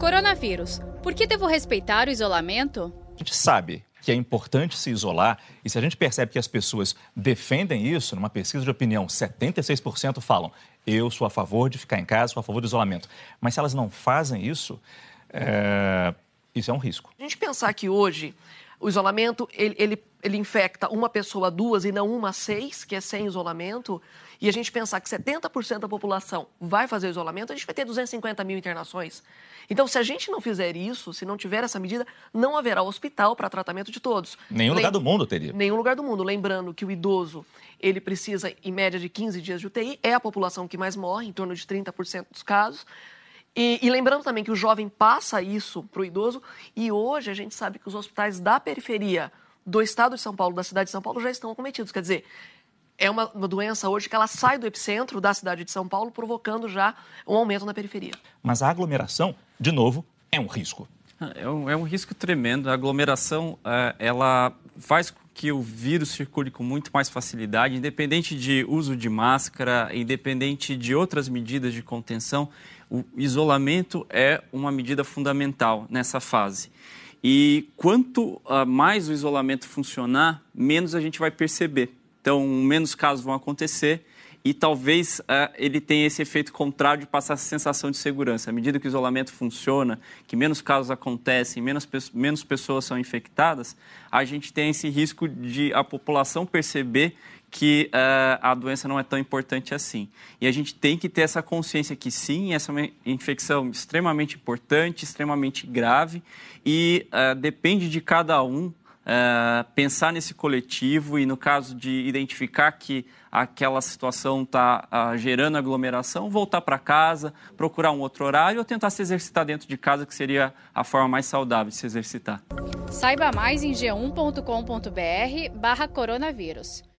Coronavírus. Por que devo respeitar o isolamento? A gente sabe que é importante se isolar e se a gente percebe que as pessoas defendem isso, numa pesquisa de opinião, 76% falam eu sou a favor de ficar em casa, sou a favor do isolamento. Mas se elas não fazem isso, é... isso é um risco. A gente pensar que hoje o isolamento ele, ele, ele infecta uma pessoa, duas e não uma, seis, que é sem isolamento, e a gente pensar que 70% da população vai fazer isolamento, a gente vai ter 250 mil internações. Então, se a gente não fizer isso, se não tiver essa medida, não haverá hospital para tratamento de todos. Nenhum Lem... lugar do mundo teria. Nenhum lugar do mundo. Lembrando que o idoso, ele precisa, em média, de 15 dias de UTI, é a população que mais morre, em torno de 30% dos casos. E, e, lembrando também que o jovem passa isso para o idoso, e hoje a gente sabe que os hospitais da periferia do estado de São Paulo, da cidade de São Paulo, já estão acometidos. Quer dizer, é uma, uma, doença hoje que ela sai do epicentro da cidade de São Paulo, provocando já um aumento na periferia. Mas a aglomeração, de novo, é um risco. É um, é um risco tremendo. A aglomeração, é, ela faz que o vírus circule com muito mais facilidade, independente de uso de máscara, independente de outras medidas de contenção. O isolamento é uma medida fundamental nessa fase. E quanto uh, mais o isolamento funcionar, menos a gente vai perceber. Então, menos casos vão acontecer e talvez uh, ele tenha esse efeito contrário de passar essa sensação de segurança. À medida que o isolamento funciona, que menos casos acontecem, menos, menos pessoas são infectadas, a gente tem esse risco de a população perceber que uh, a doença não é tão importante assim. E a gente tem que ter essa consciência que sim, essa é uma infecção extremamente importante, extremamente grave e uh, depende de cada um Uh, pensar nesse coletivo e, no caso de identificar que aquela situação está uh, gerando aglomeração, voltar para casa, procurar um outro horário ou tentar se exercitar dentro de casa, que seria a forma mais saudável de se exercitar. Saiba mais em g1.com.br barra coronavírus.